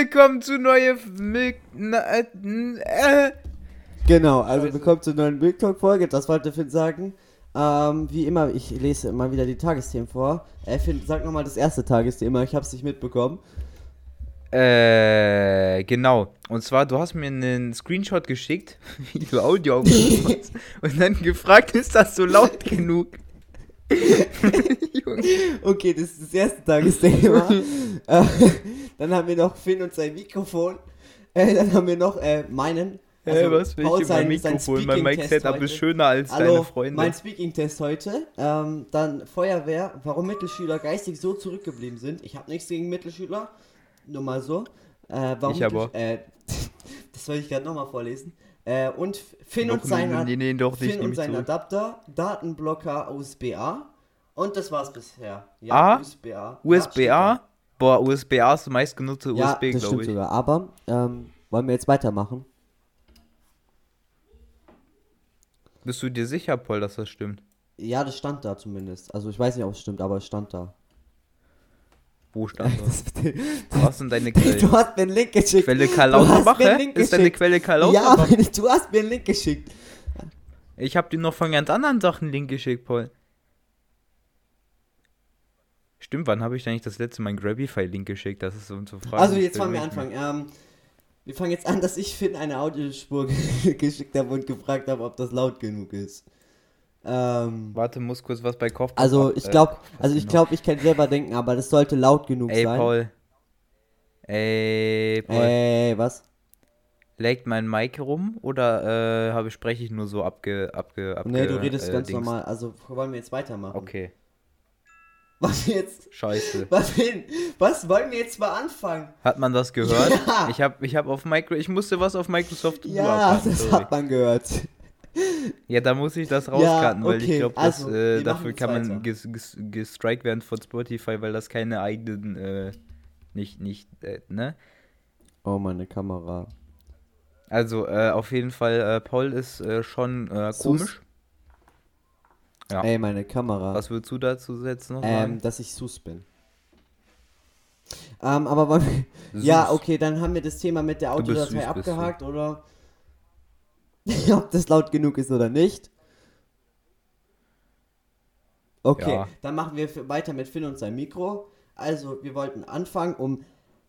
Willkommen zu neue Milk. Äh, äh. Genau, also willkommen zur neuen Milk Talk Folge. Das wollte Finn sagen. Ähm, wie immer, ich lese immer wieder die Tagesthemen vor. Äh, Finn, sag nochmal das erste Tagesthema, ich hab's nicht mitbekommen. Äh, genau. Und zwar, du hast mir einen Screenshot geschickt, wie du Audio aufgenommen hast, und dann gefragt, ist das so laut genug? okay, das ist das erste Tagesthema. äh, dann haben wir noch Finn und sein Mikrofon. Äh, dann haben wir noch äh, meinen. Also, hey, was will ich sein, Mikrofon? Mein Mic-Setup ist schöner als Hallo, deine Freunde. Mein Speaking-Test heute. Ähm, dann Feuerwehr, warum Mittelschüler geistig so zurückgeblieben sind. Ich habe nichts gegen Mittelschüler. Nur mal so. Äh, warum ich aber. Äh, das soll ich gerade nochmal vorlesen. Äh, und Finn doch, und sein, nee, nee, doch Finn und sein Adapter, Datenblocker USB-A. Und das war's bisher. Ja, A? USB-A. USB-A? Boah, USB-A ist die meistgenutzte ja, USB, glaube ich. Sogar. Aber ähm, wollen wir jetzt weitermachen? Bist du dir sicher, Paul, dass das stimmt? Ja, das stand da zumindest. Also ich weiß nicht, ob es stimmt, aber es stand da. Wo stand das? du hast denn deine Quelle? Du hast mir einen Link geschickt. Quelle Karl Lauterbach, Ist deine Quelle Karl Lauterbach? Ja, du hast mir einen Link geschickt. Ich hab dir noch von ganz anderen Sachen einen Link geschickt, Paul. Stimmt, wann habe ich eigentlich das letzte Mal einen Grabify-Link geschickt? Das ist so zu fragen. Also jetzt fangen wir anfangen. Ähm, wir fangen jetzt an, dass ich Finn eine Audiospur geschickt habe und gefragt habe, ob das laut genug ist. Ähm, Warte, muss kurz was bei Kopf. Also ich glaube, äh, also ich glaube, ich kann selber denken, aber das sollte laut genug Ey, sein. Paul. Ey, Paul. Ey, was? Legt mein Mic rum oder äh, habe spreche ich nur so abge abge, abge Nee, du redest äh, ganz Dings. normal. Also wollen wir jetzt weitermachen? Okay. Was jetzt? Scheiße. Was, was wollen wir jetzt mal anfangen? Hat man das gehört? Ja. Ich habe ich hab auf Micro ich musste was auf Microsoft Ja, das sorry. hat man gehört. Ja, da muss ich das rauskarten, ja, okay. weil ich glaube, also, äh, dafür kann man ges ges gestrikt werden von Spotify, weil das keine eigenen, äh, nicht, nicht, äh, ne? Oh, meine Kamera. Also, äh, auf jeden Fall, äh, Paul ist äh, schon äh, komisch. Ja. Ey, meine Kamera. Was würdest du dazu setzen noch ähm, dass ich sus bin. Ähm, aber wollen wir, Ja, okay, dann haben wir das Thema mit der Autodatei abgehakt, oder? ob das laut genug ist oder nicht. Okay, ja. dann machen wir weiter mit Finn und seinem Mikro. Also, wir wollten anfangen um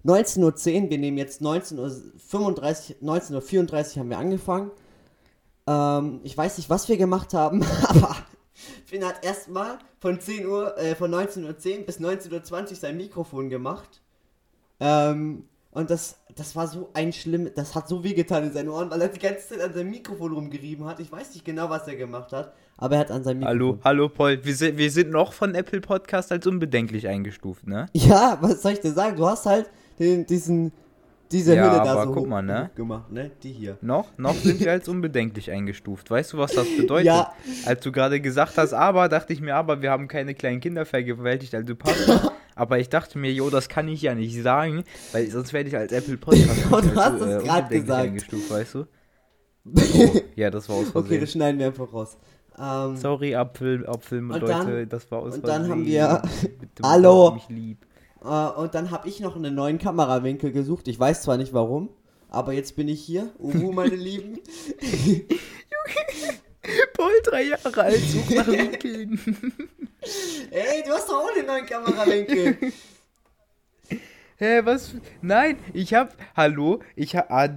19.10 Uhr. Wir nehmen jetzt 19.35 Uhr, 19.34 Uhr haben wir angefangen. Ähm, ich weiß nicht, was wir gemacht haben, aber Finn hat erstmal von 10 Uhr, äh, von 19.10 Uhr bis 19.20 Uhr sein Mikrofon gemacht. Ähm, und das, das war so ein schlimm, das hat so wehgetan in seinen Ohren, weil er die ganze Zeit an seinem Mikrofon rumgerieben hat. Ich weiß nicht genau, was er gemacht hat, aber er hat an seinem Mikrofon. Hallo, hallo Paul, wir sind, wir sind noch von Apple Podcast als unbedenklich eingestuft, ne? Ja, was soll ich dir sagen? Du hast halt den, diesen, diese ja, Hülle da aber so guck mal, ne? gemacht, ne? Die hier. Noch, noch sind wir als unbedenklich eingestuft. Weißt du, was das bedeutet? ja. Als du gerade gesagt hast, aber, dachte ich mir, aber wir haben keine kleinen Kinder vergewaltigt, also passt. Aber ich dachte mir, jo, das kann ich ja nicht sagen, weil sonst werde ich als Apple Podcast genau, du hast es äh, gerade gesagt. eingestuft, weißt du? Oh, ja, das war aus Versehen. Okay, das schneiden wir einfach raus. Ähm, Sorry, Apfel, Apfel, Leute, das war aus Und dann haben wir... Bitte, Hallo! Mich lieb. Uh, und dann habe ich noch einen neuen Kamerawinkel gesucht. Ich weiß zwar nicht warum, aber jetzt bin ich hier. Uhu, meine Lieben. Paul, drei Jahre alt, sucht nach Winkeln. Ey, du hast doch auch den neuen Kamerawinkel. Hä, was? Nein, ich hab. Hallo, ich hab. Ah,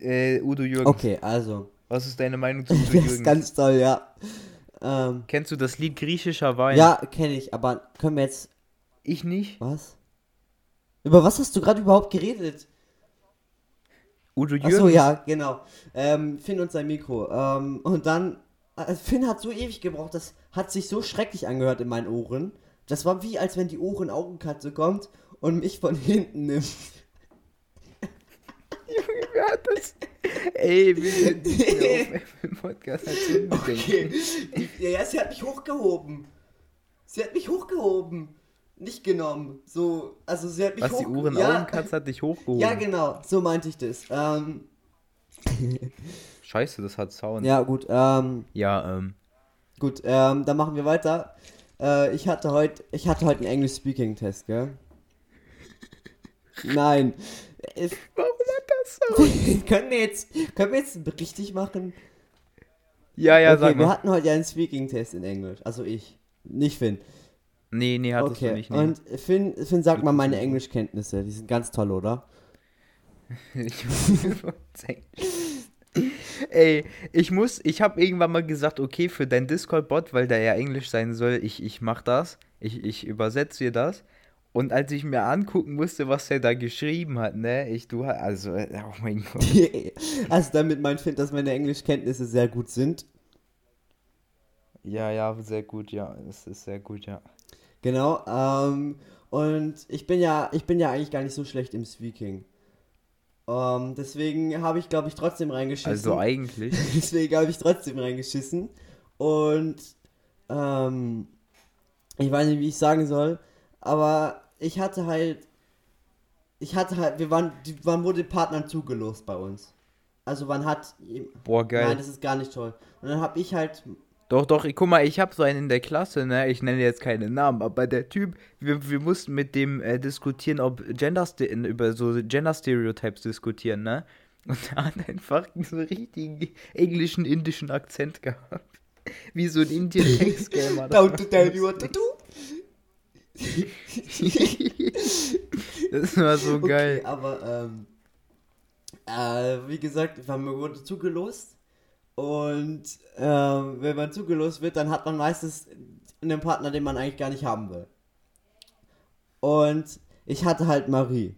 äh, Udo Jürgens. Okay, also. Was ist deine Meinung zu Udo Jürgens? Das ist ganz toll, ja. Ähm, Kennst du das Lied Griechischer Wein? Ja, kenne ich, aber können wir jetzt. Ich nicht. Was? Über was hast du gerade überhaupt geredet? Udo Jürgens. Achso, ja, genau. Ähm, Finn und sein Mikro. Ähm, und dann. Äh, Finn hat so ewig gebraucht, das hat sich so schrecklich angehört in meinen Ohren. Das war wie, als wenn die Ohren-Augenkatze kommt und mich von hinten nimmt. Junge, wer hat das? Ey, wir sind im Podcast Okay. Ja, ja, sie hat mich hochgehoben. Sie hat mich hochgehoben. Nicht genommen. So, also sie hat mich Was, die Ohren-Augenkatze ja, hat dich hochgehoben? Ja, genau, so meinte ich das. Ähm. Scheiße, das hat Sound. Ja, gut, ähm. Ja, ähm. Gut, ähm, dann machen wir weiter. Äh, ich hatte heute, ich hatte heute einen English Speaking Test, gell? Nein. Warum hat das so? können, wir jetzt, können wir jetzt richtig machen? Ja, ja, okay, sag mal. Wir hatten heute ja einen Speaking-Test in Englisch. Also ich. Nicht Finn. Nee, nee, hattest okay. du nicht. Nee. Und Finn, Finn, sag mal meine Englischkenntnisse. Die sind ganz toll, oder? ich Ey, ich muss, ich habe irgendwann mal gesagt, okay, für dein Discord-Bot, weil der ja Englisch sein soll, ich, ich mach das, ich, ich übersetze dir das. Und als ich mir angucken musste, was der da geschrieben hat, ne, ich, du, also, oh mein Gott. also damit mein Find, dass meine Englischkenntnisse sehr gut sind. Ja, ja, sehr gut, ja, es ist sehr gut, ja. Genau, ähm, und ich bin ja, ich bin ja eigentlich gar nicht so schlecht im Speaking. Ähm, deswegen habe ich, glaube ich, trotzdem reingeschissen. Also eigentlich. deswegen habe ich trotzdem reingeschissen. Und ähm, ich weiß nicht, wie ich sagen soll, aber ich hatte halt, ich hatte halt, wir waren, die, man wurde Partnern zugelost bei uns. Also man hat, boah geil. Nein, das ist gar nicht toll. Und dann habe ich halt doch, doch, guck mal, ich habe so einen in der Klasse, ne? Ich nenne jetzt keinen Namen, aber der Typ, wir, wir mussten mit dem äh, diskutieren, ob Gender über so Gender Stereotypes diskutieren, ne? Und er hat einfach so einen richtigen englischen, indischen Akzent gehabt. Wie so ein Indian Text Gamer. Down to tell you what to do. das war so okay, geil. Aber, ähm, äh, wie gesagt, wir haben wurde zugelost und ähm, wenn man zugelost wird, dann hat man meistens einen Partner, den man eigentlich gar nicht haben will. Und ich hatte halt Marie.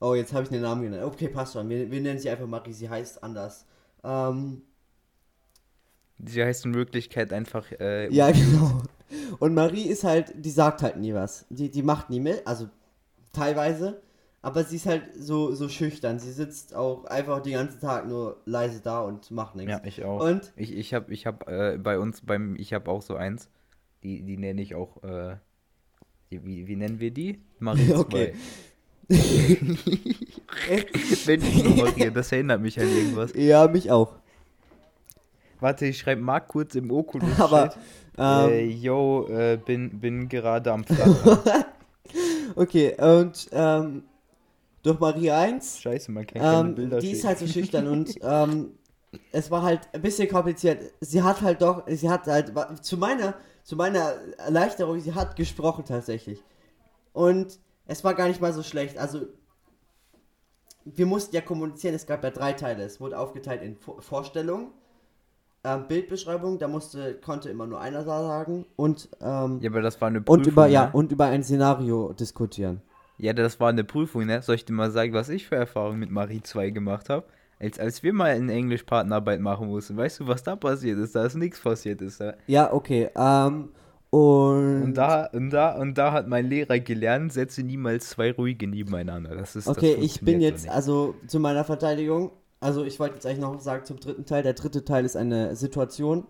Oh, jetzt habe ich den Namen genannt. Okay, passt schon. Wir, wir nennen sie einfach Marie. Sie heißt anders. Ähm, sie heißt in Wirklichkeit einfach. Äh, ja, genau. Und Marie ist halt, die sagt halt nie was. Die, die macht nie mit, also teilweise aber sie ist halt so, so schüchtern. Sie sitzt auch einfach den ganzen Tag nur leise da und macht nichts. Ja, ich auch. Und ich, ich habe ich hab, äh, bei uns beim, ich habe auch so eins. Die, die nenne ich auch, äh, die, wie, wie nennen wir die? Marie 2. Okay. Wenn ich nur Maria, das erinnert mich an irgendwas. Ja, mich auch. Warte, ich schreibe Marc kurz im Oculus. Aber, ähm, äh, yo, äh, bin, bin gerade am Flattern. okay, und ähm, durch Marie 1. Scheiße, man kann keine ähm, Bilder Die schicken. ist halt so schüchtern und ähm, es war halt ein bisschen kompliziert. Sie hat halt doch, sie hat halt, zu meiner, zu meiner Erleichterung, sie hat gesprochen tatsächlich. Und es war gar nicht mal so schlecht. Also, wir mussten ja kommunizieren, es gab ja drei Teile. Es wurde aufgeteilt in Vorstellung, ähm, Bildbeschreibung, da musste, konnte immer nur einer sagen und ähm, Ja, aber das war eine Prüfung. Und über, ne? ja, und über ein Szenario diskutieren. Ja, das war eine Prüfung, ne? Soll ich dir mal sagen, was ich für Erfahrungen mit Marie 2 gemacht habe? Als, als wir mal in Englisch Partnerarbeit machen mussten, weißt du, was da passiert ist? Da ist nichts passiert ist. Da. Ja, okay. Ähm, und, und, da, und, da, und da hat mein Lehrer gelernt, setze niemals zwei ruhige nebeneinander. Das ist Okay, das ich bin jetzt, so also zu meiner Verteidigung, also ich wollte jetzt eigentlich noch sagen zum dritten Teil. Der dritte Teil ist eine Situation.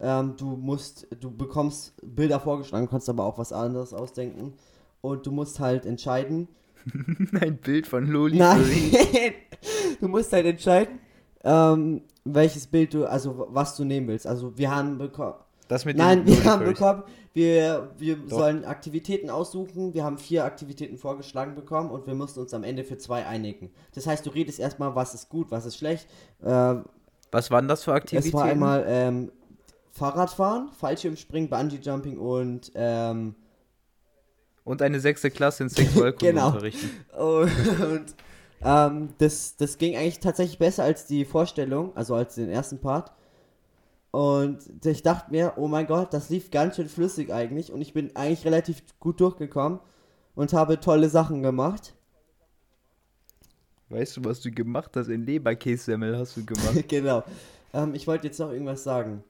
Ähm, du musst, du bekommst Bilder vorgeschlagen, kannst aber auch was anderes ausdenken und du musst halt entscheiden. Ein Bild von Loli. Nein, du musst halt entscheiden, ähm, welches Bild du, also was du nehmen willst. Also wir haben bekommen. Das mit Nein, wir haben bekommen, wir, wir sollen Aktivitäten aussuchen. Wir haben vier Aktivitäten vorgeschlagen bekommen und wir mussten uns am Ende für zwei einigen. Das heißt, du redest erstmal, was ist gut, was ist schlecht. Äh, was waren das für Aktivitäten? Es war einmal ähm, Fahrradfahren, Fallschirmspringen, Bungee Jumping und ähm, und eine sechste Klasse in Sexualkunde genau. unterrichten. Und ähm, das, das ging eigentlich tatsächlich besser als die Vorstellung, also als den ersten Part. Und ich dachte mir, oh mein Gott, das lief ganz schön flüssig eigentlich. Und ich bin eigentlich relativ gut durchgekommen und habe tolle Sachen gemacht. Weißt du, was du gemacht hast? In Leberkässemmel hast du gemacht. genau. Ähm, ich wollte jetzt noch irgendwas sagen.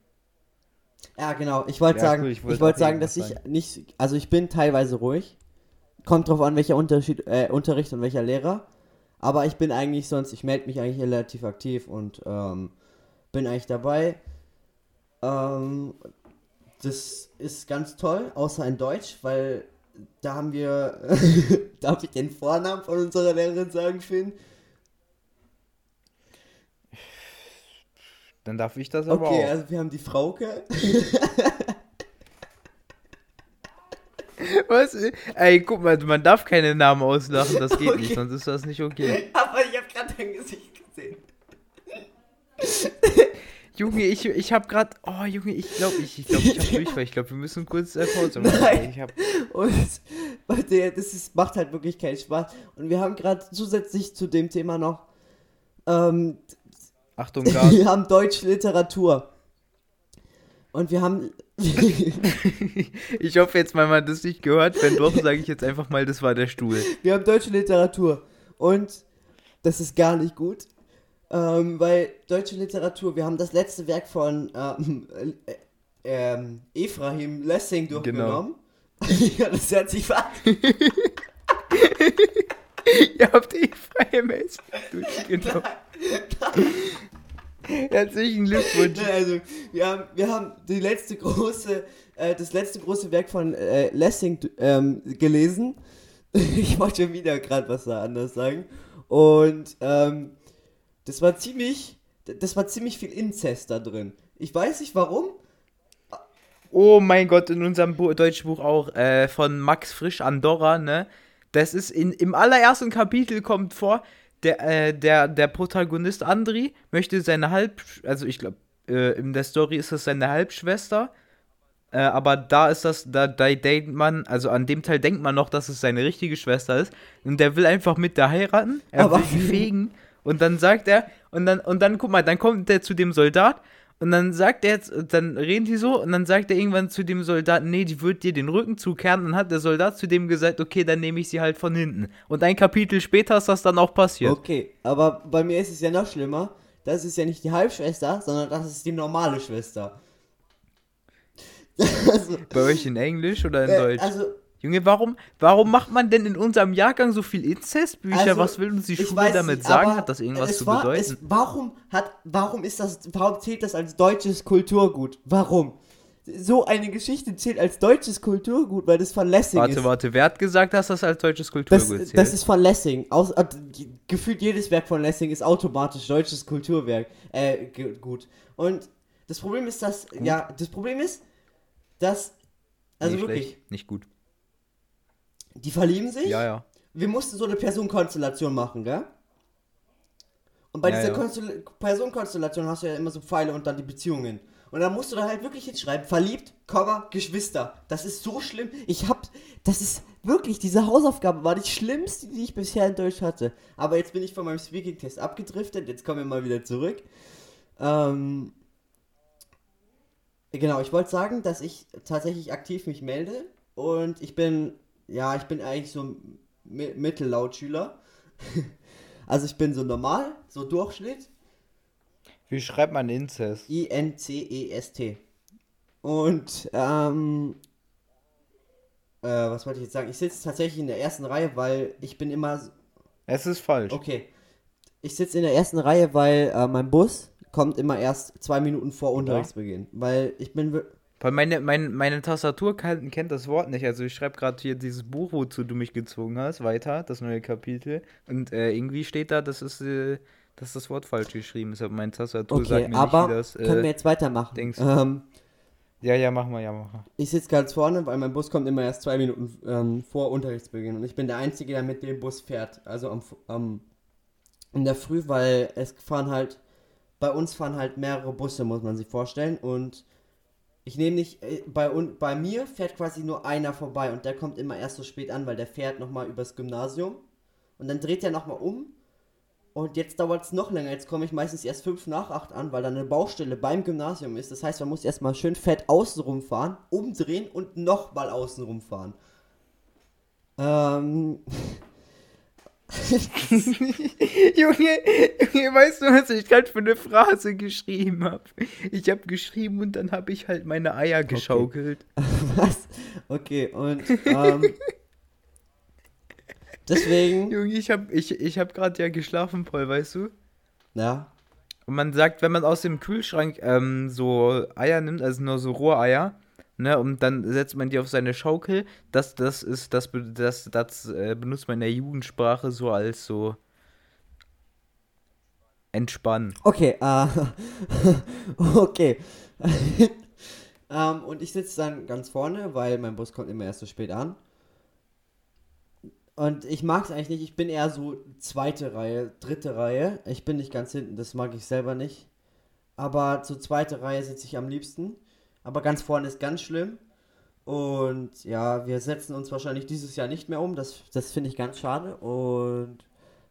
Ja, genau. Ich wollte ja, sagen, cool, ich wollte wollt sagen, dass ich nicht, also ich bin teilweise ruhig. Kommt drauf an, welcher Unterschied, äh, Unterricht und welcher Lehrer. Aber ich bin eigentlich sonst, ich melde mich eigentlich relativ aktiv und ähm, bin eigentlich dabei. Ähm, das ist ganz toll, außer in Deutsch, weil da haben wir, darf ich den Vornamen von unserer Lehrerin sagen, Finn? Dann darf ich das aber okay, auch. Okay, also wir haben die Frauke. Was? Ey, guck mal, man darf keine Namen auslachen, das geht okay. nicht, sonst ist das nicht okay. Aber ich hab gerade dein Gesicht gesehen. Junge, ich, ich hab grad. Oh, Junge, ich glaube, ich, ich, glaub, ich hab Durchfall. Ich glaube, wir müssen kurz äh, Pause machen. Nein. Ich hab... Und, Leute, das ist, macht halt wirklich keinen Spaß. Und wir haben gerade zusätzlich zu dem Thema noch. Ähm, Achtung, Gas. Wir haben deutsche Literatur. Und wir haben. ich hoffe jetzt mal, man hat das nicht gehört. Wenn doch, sage ich jetzt einfach mal, das war der Stuhl. Wir haben deutsche Literatur. Und das ist gar nicht gut. Ähm, weil deutsche Literatur, wir haben das letzte Werk von ähm, äh, äh, Ephraim Lessing genau. durchgenommen. Genau. ja, das hört sich. Ihr habt Ephraim Lessing durchgenommen. Herzlichen Glückwunsch. Also, wir haben, wir haben die letzte große, äh, das letzte große Werk von äh, Lessing ähm, gelesen. ich wollte schon wieder gerade was da anders sagen. Und ähm, das war ziemlich, das war ziemlich viel Inzest da drin. Ich weiß nicht warum. Oh mein Gott, in unserem Bu deutschen Buch auch äh, von Max Frisch Andorra, ne? Das ist in, im allerersten Kapitel kommt vor, der, äh, der, der Protagonist Andri möchte seine Halb, also ich glaube, äh, in der Story ist das seine Halbschwester, äh, aber da ist das, da, da denkt man, also an dem Teil denkt man noch, dass es seine richtige Schwester ist und der will einfach mit der heiraten, er aber will sie fegen und dann sagt er, und dann, und dann, guck mal, dann kommt er zu dem Soldat und dann sagt er jetzt, dann reden die so und dann sagt er irgendwann zu dem Soldaten, nee, die wird dir den Rücken zukehren. Dann hat der Soldat zu dem gesagt, okay, dann nehme ich sie halt von hinten. Und ein Kapitel später ist das dann auch passiert. Okay, aber bei mir ist es ja noch schlimmer. Das ist ja nicht die Halbschwester, sondern das ist die normale Schwester. also, bei euch in Englisch oder in äh, Deutsch? Also, Junge, warum, warum macht man denn in unserem Jahrgang so viel Inzestbücher? Also, Was will uns die Schule damit nicht, sagen? Hat das irgendwas zu war, bedeuten? Es, warum hat, warum ist das, warum zählt das als deutsches Kulturgut? Warum? So eine Geschichte zählt als deutsches Kulturgut, weil das von Lessing warte, ist. Warte, warte, wer hat gesagt, dass das als deutsches Kulturgut das, zählt? Das ist von Lessing. Aus, äh, gefühlt jedes Werk von Lessing ist automatisch deutsches Kulturwerk. Äh, gut. Und das Problem ist, dass, gut. ja, das Problem ist, dass, also nee, wirklich. Schlecht, nicht gut. Die verlieben sich. Ja, ja. Wir mussten so eine Personenkonstellation machen, gell? Und bei ja, dieser ja. Personenkonstellation hast du ja immer so Pfeile und dann die Beziehungen. Und dann musst du da halt wirklich hinschreiben, verliebt, Komma, Geschwister. Das ist so schlimm. Ich hab, das ist wirklich, diese Hausaufgabe war die schlimmste, die ich bisher in Deutsch hatte. Aber jetzt bin ich von meinem Speaking-Test abgedriftet, jetzt kommen wir mal wieder zurück. Ähm, genau, ich wollte sagen, dass ich tatsächlich aktiv mich melde und ich bin ja, ich bin eigentlich so Mi Mittellautschüler. also ich bin so normal, so Durchschnitt. Wie schreibt man Inzest? I-N-C-E-S-T. Und, ähm, äh, was wollte ich jetzt sagen? Ich sitze tatsächlich in der ersten Reihe, weil ich bin immer. Es ist falsch. Okay. Ich sitze in der ersten Reihe, weil äh, mein Bus kommt immer erst zwei Minuten vor Unterrichtsbeginn. Weil ich bin weil meine, meine, meine Tastatur kann, kennt das Wort nicht. Also ich schreibe gerade hier dieses Buch, wozu du mich gezwungen hast, weiter, das neue Kapitel. Und äh, irgendwie steht da, dass, es, äh, dass das Wort falsch geschrieben ist. Aber meine Tastatur okay, sagt mir aber nicht, wie das. Äh, können wir jetzt weitermachen? Denkst ähm, ja, ja, machen wir, ja, machen wir. Ich sitze ganz vorne, weil mein Bus kommt immer erst zwei Minuten ähm, vor Unterrichtsbeginn. Und ich bin der Einzige, der mit dem Bus fährt. Also am, am, in der Früh, weil es fahren halt, bei uns fahren halt mehrere Busse, muss man sich vorstellen. Und ich nehme nicht, äh, bei, bei mir fährt quasi nur einer vorbei und der kommt immer erst so spät an, weil der fährt nochmal übers Gymnasium und dann dreht er nochmal um und jetzt dauert es noch länger. Jetzt komme ich meistens erst 5 nach 8 an, weil da eine Baustelle beim Gymnasium ist. Das heißt, man muss erstmal schön fett außenrum fahren, umdrehen und nochmal außenrum fahren. Ähm. Junge, Junge, weißt du, was ich gerade für eine Phrase geschrieben habe? Ich habe geschrieben und dann habe ich halt meine Eier geschaukelt. Okay. Was? Okay, und ähm, deswegen. Junge, ich habe ich, ich hab gerade ja geschlafen, Paul, weißt du? Ja. Und man sagt, wenn man aus dem Kühlschrank ähm, so Eier nimmt, also nur so Rohreier, ne, und dann setzt man die auf seine Schaukel. Das, das ist, das, das, das äh, benutzt man in der Jugendsprache so als so entspannen. Okay, äh, okay. Ähm, und ich sitze dann ganz vorne, weil mein Bus kommt immer erst so spät an. Und ich mag es eigentlich nicht. Ich bin eher so zweite Reihe, dritte Reihe. Ich bin nicht ganz hinten, das mag ich selber nicht. Aber zur zweite Reihe sitze ich am liebsten. Aber ganz vorne ist ganz schlimm. Und ja, wir setzen uns wahrscheinlich dieses Jahr nicht mehr um. Das, das finde ich ganz schade. Und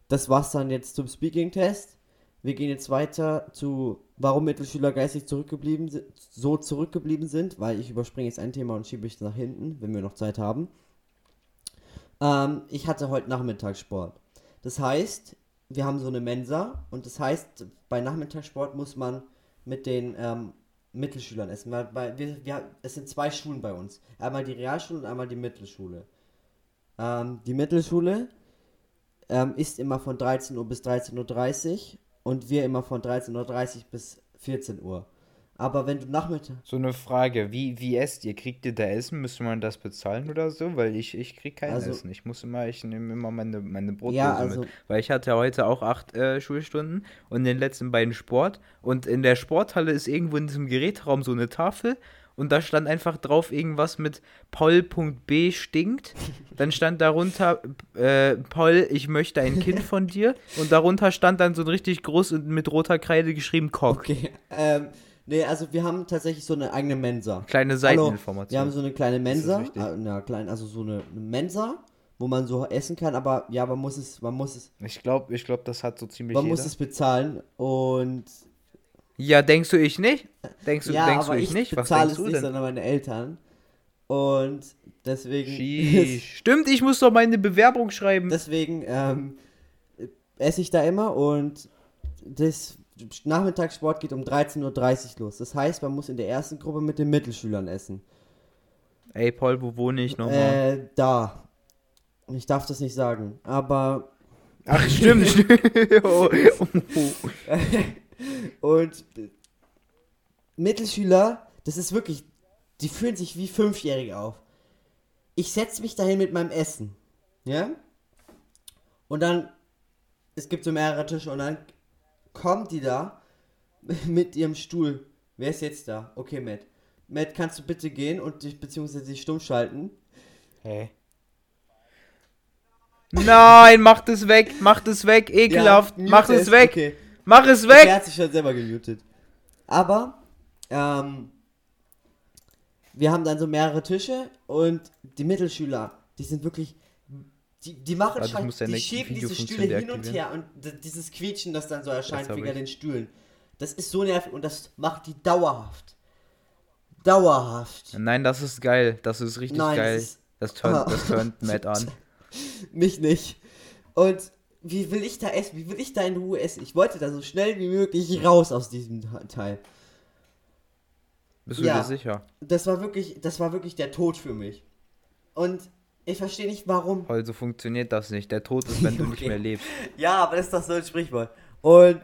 das war's dann jetzt zum Speaking-Test. Wir gehen jetzt weiter zu, warum Mittelschüler geistig zurückgeblieben so zurückgeblieben sind, weil ich überspringe jetzt ein Thema und schiebe es nach hinten, wenn wir noch Zeit haben. Ähm, ich hatte heute Nachmittagssport. Das heißt, wir haben so eine Mensa und das heißt, bei Nachmittagssport muss man mit den ähm, Mittelschülern. Weil, weil wir, wir, es sind zwei Schulen bei uns. Einmal die Realschule und einmal die Mittelschule. Ähm, die Mittelschule ähm, ist immer von 13 Uhr bis 13.30 Uhr und wir immer von 13.30 Uhr bis 14 Uhr. Aber wenn du Nachmittag. So eine Frage, wie, wie esst ihr? Kriegt ihr da Essen? Müsste man das bezahlen oder so? Weil ich, ich krieg kein also, Essen. Ich muss immer, ich nehme immer meine, meine Brotdose ja, also, mit. Weil ich hatte heute auch acht äh, Schulstunden und den letzten beiden Sport. Und in der Sporthalle ist irgendwo in diesem Gerätraum so eine Tafel und da stand einfach drauf irgendwas mit Paul.b stinkt. Dann stand darunter, äh, Paul, ich möchte ein Kind von dir. Und darunter stand dann so ein richtig groß und mit roter Kreide geschrieben Cock. Okay, ähm, Nee, also wir haben tatsächlich so eine eigene Mensa. Kleine Seiteninformation. Hallo, wir haben so eine kleine Mensa. Äh, na, klein, also so eine, eine, Mensa, wo man so essen kann, aber ja, man muss es, man muss es. Ich glaube, ich glaube, das hat so ziemlich. Man jeder. muss es bezahlen und. Ja, denkst du ich nicht? Denkst du, ja, denkst aber du ich, ich nicht? Was denkst du nicht, denn? sondern meine Eltern. Und deswegen. Stimmt, ich muss doch meine Bewerbung schreiben. Deswegen ähm, esse ich da immer und das Nachmittagssport geht um 13.30 Uhr los. Das heißt, man muss in der ersten Gruppe mit den Mittelschülern essen. Ey, Paul, wo wohne ich nochmal? Äh, da. Ich darf das nicht sagen, aber. Ach, stimmt, stimmt. oh, Und Mittelschüler, das ist wirklich. Die fühlen sich wie Fünfjährige auf. Ich setze mich dahin mit meinem Essen. Ja? Und dann. Es gibt so mehrere Tische und dann kommt die da mit ihrem Stuhl. Wer ist jetzt da? Okay, Matt. Matt, kannst du bitte gehen und dich beziehungsweise dich stumm schalten? Hä? Nein, mach das weg, mach das weg, ekelhaft, ja, mach es weg, okay. mach es weg. Er hat sich schon selber gemutet. Aber, ähm, wir haben dann so mehrere Tische und die Mittelschüler, die sind wirklich die, die machen schon, die schieben diese Stühle hin und her und dieses Quietschen, das dann so erscheint wegen den Stühlen. Das ist so nervig und das macht die dauerhaft. Dauerhaft. Nein, das ist geil. Das ist richtig Nein, geil. Das turnt, ah. das turnt Matt an. Mich nicht. Und wie will ich da essen? Wie will ich da in Ruhe essen? Ich wollte da so schnell wie möglich raus aus diesem Teil. Bist du ja, dir sicher? Das war wirklich, das war wirklich der Tod für mich. Und ich verstehe nicht, warum. Weil so funktioniert das nicht. Der Tod ist, wenn okay. du nicht mehr lebst. Ja, aber das ist doch so ein Sprichwort. Und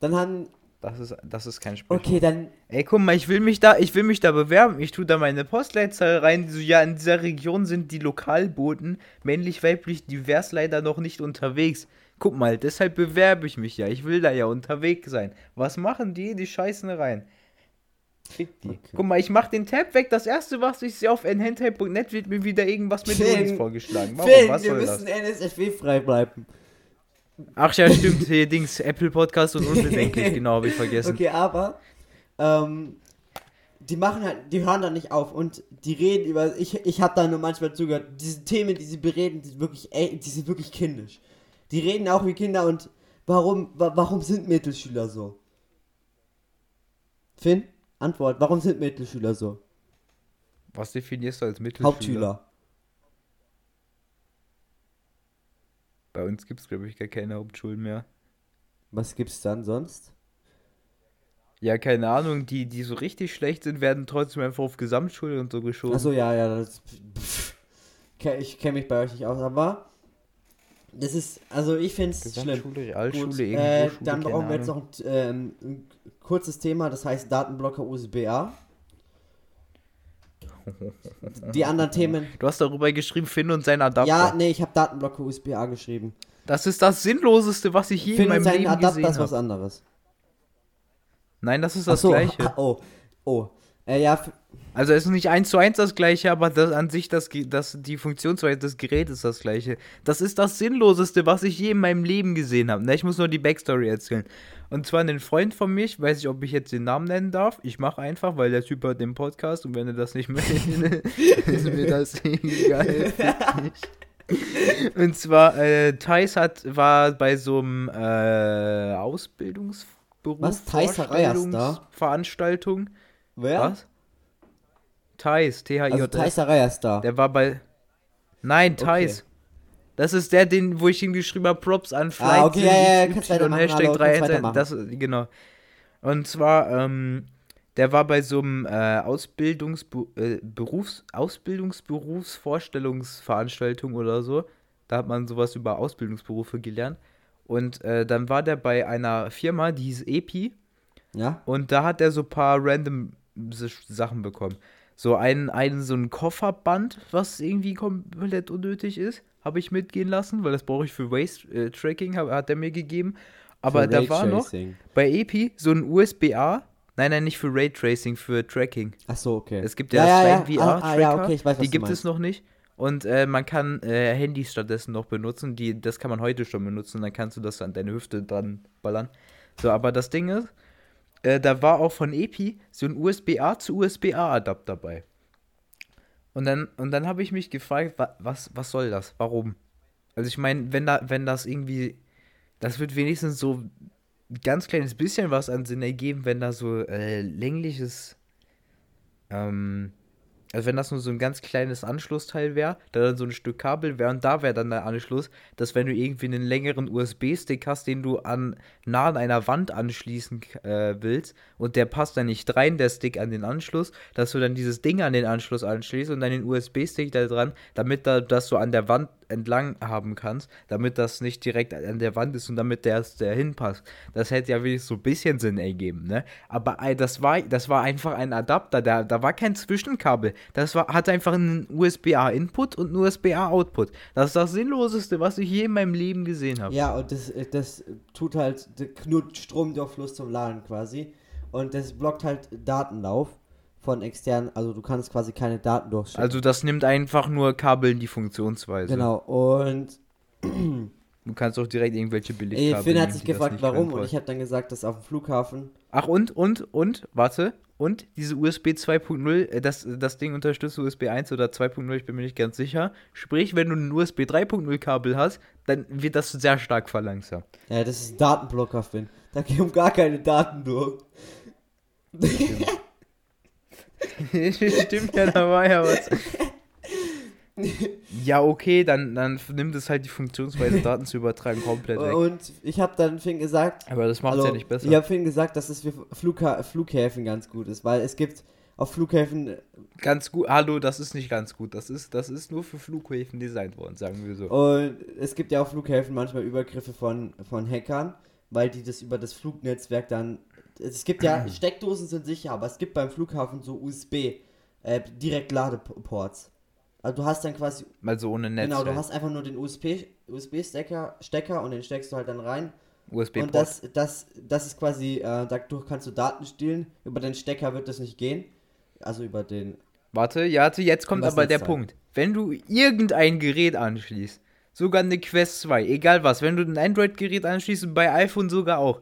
dann haben. Das ist, das ist kein Sprichwort. Okay, dann. Ey, guck mal, ich will mich da, ich will mich da bewerben. Ich tue da meine Postleitzahl rein. So, ja, in dieser Region sind die Lokalboten männlich, weiblich, divers leider noch nicht unterwegs. Guck mal, deshalb bewerbe ich mich ja. Ich will da ja unterwegs sein. Was machen die? Die scheißen rein. Fick die. Okay. Guck mal, ich mach den Tab weg. Das erste, was ich sehe auf nhentai.net, wird mir wieder irgendwas mit Links vorgeschlagen. Warum? Finn, was wir müssen NSFW frei bleiben. Ach ja, stimmt. Hier Dings, Apple Podcast und unbedenklich, genau, habe ich vergessen. Okay, aber ähm, die machen halt, die hören da nicht auf und die reden über, ich, ich habe da nur manchmal zugehört, diese Themen, die sie bereden, die sind wirklich, ey, die sind wirklich kindisch. Die reden auch wie Kinder und warum, warum sind Mittelschüler so? Finn? Antwort, warum sind Mittelschüler so? Was definierst du als Mittelschüler? Hauptschüler. Bei uns gibt es, glaube ich, gar keine Hauptschulen mehr. Was gibt's dann sonst? Ja, keine Ahnung, die, die so richtig schlecht sind, werden trotzdem einfach auf Gesamtschule und so geschoben. Achso, ja, ja, das, pff, ich kenne mich bei euch nicht aus, aber das ist, also ich finde es schlimm. Altschule, Gut, äh, Dann brauchen wir jetzt noch ein, ähm, ein, kurzes Thema, das heißt Datenblocker USB-A. Die anderen Themen. Du hast darüber geschrieben, Finn und sein Adapter. Ja, nee, ich habe Datenblocker USB-A geschrieben. Das ist das Sinnloseste, was ich je Finn in meinem Leben Adapter gesehen habe. ist was anderes. Nein, das ist das so, Gleiche. Oh, oh. Äh, ja. Also es ist nicht eins zu eins das gleiche, aber das an sich das, das die Funktionsweise des Geräts ist das gleiche. Das ist das sinnloseste, was ich je in meinem Leben gesehen habe. Ne, ich muss nur die Backstory erzählen. Und zwar ein Freund von mich, weiß ich, ob ich jetzt den Namen nennen darf. Ich mache einfach, weil der Typ hört den Podcast und wenn er das nicht möchte, ist mir das egal. und zwar, äh, Thais hat, war bei so einem äh, Ausbildungsberuf. Was? Thais da? Veranstaltung. Wer? Was? Thais, T-H-I-J. Also Thais Arayas da. Der war bei. Nein, Thais. Okay. Das ist der, den, wo ich ihm geschrieben habe, Props an Flight. Ah, okay, ja, ja, kannst und Hashtag hallo, 3 das, Genau. Und zwar, ähm, der war bei so einem äh, Ausbildungsberufs, äh, Berufs, Ausbildungsberufsvorstellungsveranstaltung oder so. Da hat man sowas über Ausbildungsberufe gelernt. Und äh, dann war der bei einer Firma, die hieß EPI. Ja. Und da hat er so ein paar random Sachen bekommen. So ein, ein so ein Kofferband, was irgendwie komplett unnötig ist habe ich mitgehen lassen, weil das brauche ich für Waste äh, Tracking, hab, hat er mir gegeben. Aber da war noch bei EPI so ein USB-A. Nein, nein, nicht für Raytracing, für Tracking. Ach so, okay. Es gibt ja, ja, ja, ja. Ah, ah, ja okay, ich weiß, die gibt es noch nicht. Und äh, man kann äh, Handys stattdessen noch benutzen. Die, das kann man heute schon benutzen. Dann kannst du das an deine Hüfte dran ballern. So, aber das Ding ist, äh, da war auch von EPI so ein USB-A zu USB-A-Adapter dabei. Und dann, und dann habe ich mich gefragt, was, was soll das? Warum? Also ich meine, wenn da, wenn das irgendwie, das wird wenigstens so ein ganz kleines bisschen was an Sinn ergeben, wenn da so äh, längliches, ähm, also wenn das nur so ein ganz kleines Anschlussteil wäre, da dann so ein Stück Kabel wäre und da wäre dann der Anschluss, dass wenn du irgendwie einen längeren USB-Stick hast, den du an nah an einer Wand anschließen äh, willst und der passt dann nicht rein, der Stick an den Anschluss, dass du dann dieses Ding an den Anschluss anschließt und dann den USB-Stick da dran, damit da das so an der Wand entlang haben kannst, damit das nicht direkt an der Wand ist und damit der, der hinpasst. Das hätte ja wirklich so ein bisschen Sinn ergeben, ne? Aber das war, das war einfach ein Adapter, da, da war kein Zwischenkabel. Das war, hat einfach einen USB-A-Input und einen USB-A-Output. Das ist das Sinnloseste, was ich je in meinem Leben gesehen habe. Ja, und das, das tut halt, knurrt Stromdurchfluss zum Laden quasi. Und das blockt halt Datenlauf von externen, also du kannst quasi keine Daten durchschicken. Also das nimmt einfach nur Kabeln die Funktionsweise. Genau, und du kannst auch direkt irgendwelche Billigkabel. Ey, Finn hat sich gefragt, warum und ich habe dann gesagt, dass auf dem Flughafen. Ach und und und warte, und diese USB 2.0, äh, das, das Ding unterstützt USB 1 oder 2.0, ich bin mir nicht ganz sicher. Sprich, wenn du ein USB 3.0 Kabel hast, dann wird das sehr stark verlangsamt. Ja, das ist ein Datenblocker, Finn. Da gehen gar keine Daten durch. Stimmt ja, da war ja was. ja, okay, dann, dann nimmt es halt die Funktionsweise, Daten zu übertragen, komplett weg. Und ich habe dann Finn gesagt. Aber das macht es also, ja nicht besser. Ich habe Finn gesagt, dass es für Flugha Flughäfen ganz gut ist, weil es gibt auf Flughäfen. Ganz gut, hallo, das ist nicht ganz gut. Das ist, das ist nur für Flughäfen designt worden, sagen wir so. Und es gibt ja auf Flughäfen manchmal Übergriffe von, von Hackern, weil die das über das Flugnetzwerk dann es gibt ja, Steckdosen sind sicher, aber es gibt beim Flughafen so USB, äh, direkt Ladeports. Also du hast dann quasi. Also ohne Netz. Genau, du hast einfach nur den USB, USB-Stecker Stecker und den steckst du halt dann rein. USB -Port. Und das, das, das ist quasi, äh, dadurch kannst du Daten stehlen. Über den Stecker wird das nicht gehen. Also über den. Warte, ja, jetzt kommt aber der Punkt. Wenn du irgendein Gerät anschließt, sogar eine Quest 2, egal was, wenn du ein Android-Gerät anschließt, bei iPhone sogar auch,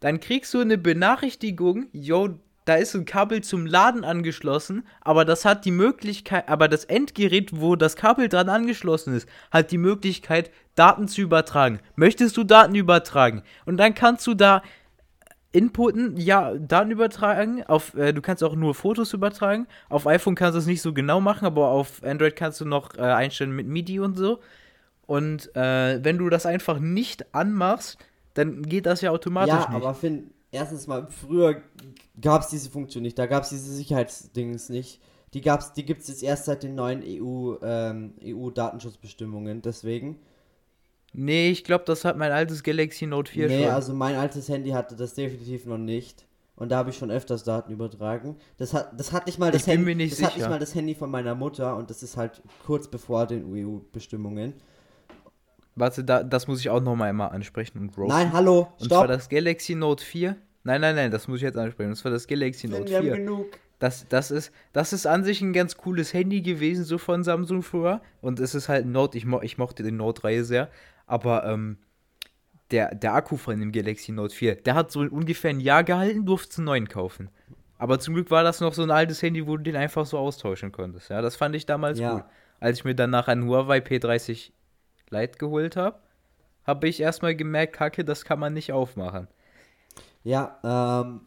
dann kriegst du eine Benachrichtigung, yo, da ist ein Kabel zum Laden angeschlossen, aber das hat die Möglichkeit, aber das Endgerät, wo das Kabel dran angeschlossen ist, hat die Möglichkeit, Daten zu übertragen. Möchtest du Daten übertragen? Und dann kannst du da inputen, ja, Daten übertragen. Auf, äh, du kannst auch nur Fotos übertragen. Auf iPhone kannst du es nicht so genau machen, aber auf Android kannst du noch äh, einstellen mit MIDI und so. Und äh, wenn du das einfach nicht anmachst, dann geht das ja automatisch ja, nicht. Ja, aber Finn, erstens mal, früher gab es diese Funktion nicht, da gab es diese Sicherheitsdings nicht. Die gab's, die gibt es jetzt erst seit den neuen EU, ähm, EU-Datenschutzbestimmungen, deswegen. Nee, ich glaube, das hat mein altes Galaxy Note 4 nee, schon. Nee, also mein altes Handy hatte das definitiv noch nicht. Und da habe ich schon öfters Daten übertragen. Das hat, das hat nicht mal das Handy. das sicher. hat nicht mal das Handy von meiner Mutter und das ist halt kurz bevor den EU-Bestimmungen. Warte, da, das muss ich auch nochmal einmal ansprechen und roasten. Nein, hallo, stopp. Und zwar das Galaxy Note 4. Nein, nein, nein, das muss ich jetzt ansprechen. Und zwar das Galaxy Note 4. Wir haben genug. Das, das, ist, das ist an sich ein ganz cooles Handy gewesen, so von Samsung früher. Und es ist halt ein Note, ich, mo ich mochte den Note-Reihe sehr. Aber ähm, der, der Akku von dem Galaxy Note 4, der hat so ungefähr ein Jahr gehalten, durfte einen neuen kaufen. Aber zum Glück war das noch so ein altes Handy, wo du den einfach so austauschen konntest. Ja, das fand ich damals ja. cool. Als ich mir danach ein Huawei P30 Lite geholt habe, habe ich erstmal gemerkt, Kacke, das kann man nicht aufmachen. Ja, ähm,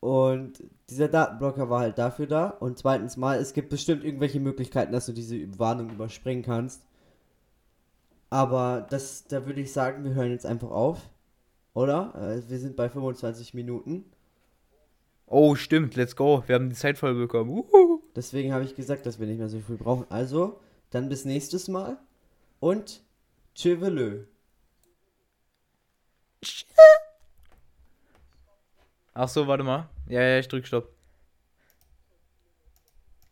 und dieser Datenblocker war halt dafür da. Und zweitens mal, es gibt bestimmt irgendwelche Möglichkeiten, dass du diese Warnung überspringen kannst. Aber das, da würde ich sagen, wir hören jetzt einfach auf. Oder? Äh, wir sind bei 25 Minuten. Oh, stimmt, let's go. Wir haben die Zeit voll bekommen. Uhu. Deswegen habe ich gesagt, dass wir nicht mehr so viel brauchen. Also, dann bis nächstes Mal. Und tschüvelö. Ach so, warte mal. Ja, ja, ich drück Stopp.